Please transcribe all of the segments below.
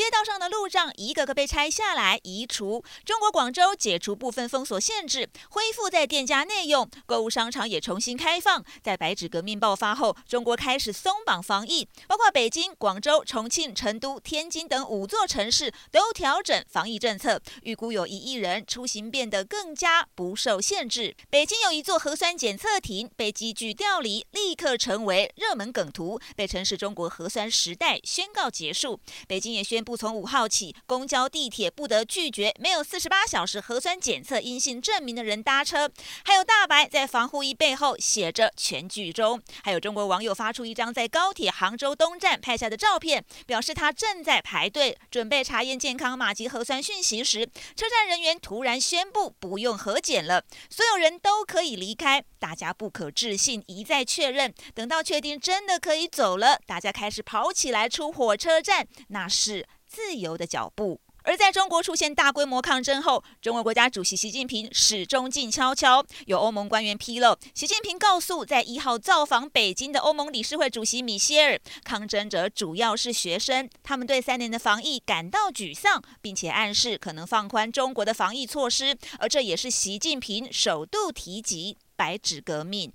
街道上的路障一个个被拆下来移除。中国广州解除部分封锁限制，恢复在店家内用，购物商场也重新开放。在白纸革命爆发后，中国开始松绑防疫，包括北京、广州、重庆、成都、天津等五座城市都调整防疫政策，预估有一亿人出行变得更加不受限制。北京有一座核酸检测亭被积聚调离，立刻成为热门梗图，被称是中国核酸时代宣告结束。北京也宣。布布从五号起，公交、地铁不得拒绝没有四十八小时核酸检测阴性证明的人搭车。还有大白在防护衣背后写着“全剧终”。还有中国网友发出一张在高铁杭州东站拍下的照片，表示他正在排队准备查验健康码及核酸讯息时，车站人员突然宣布不用核检了，所有人都可以离开。大家不可置信，一再确认。等到确定真的可以走了，大家开始跑起来出火车站，那是。自由的脚步。而在中国出现大规模抗争后，中国国家主席习近平始终静悄悄。有欧盟官员披露，习近平告诉在一号造访北京的欧盟理事会主席米歇尔，抗争者主要是学生，他们对三年的防疫感到沮丧，并且暗示可能放宽中国的防疫措施。而这也是习近平首度提及“白纸革命”。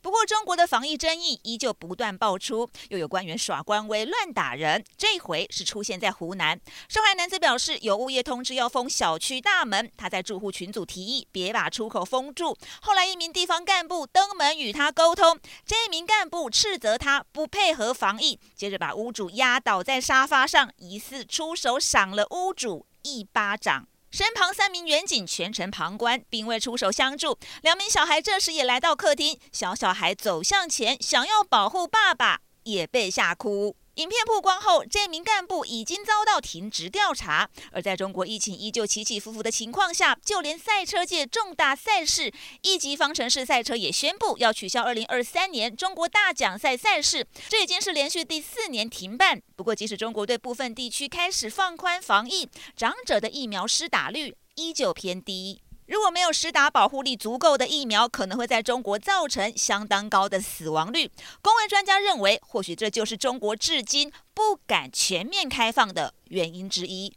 不过，中国的防疫争议依旧不断爆出，又有官员耍官威乱打人。这回是出现在湖南，受害男子表示有物业通知要封小区大门，他在住户群组提议别把出口封住。后来一名地方干部登门与他沟通，这名干部斥责他不配合防疫，接着把屋主压倒在沙发上，疑似出手赏了屋主一巴掌。身旁三名员警全程旁观，并未出手相助。两名小孩这时也来到客厅，小小孩走向前，想要保护爸爸，也被吓哭。影片曝光后，这名干部已经遭到停职调查。而在中国疫情依旧起起伏伏的情况下，就连赛车界重大赛事一级方程式赛车也宣布要取消2023年中国大奖赛赛事，这已经是连续第四年停办。不过，即使中国对部分地区开始放宽防疫，长者的疫苗施打率依旧偏低。如果没有施打保护力足够的疫苗，可能会在中国造成相当高的死亡率。公卫专家认为，或许这就是中国至今不敢全面开放的原因之一。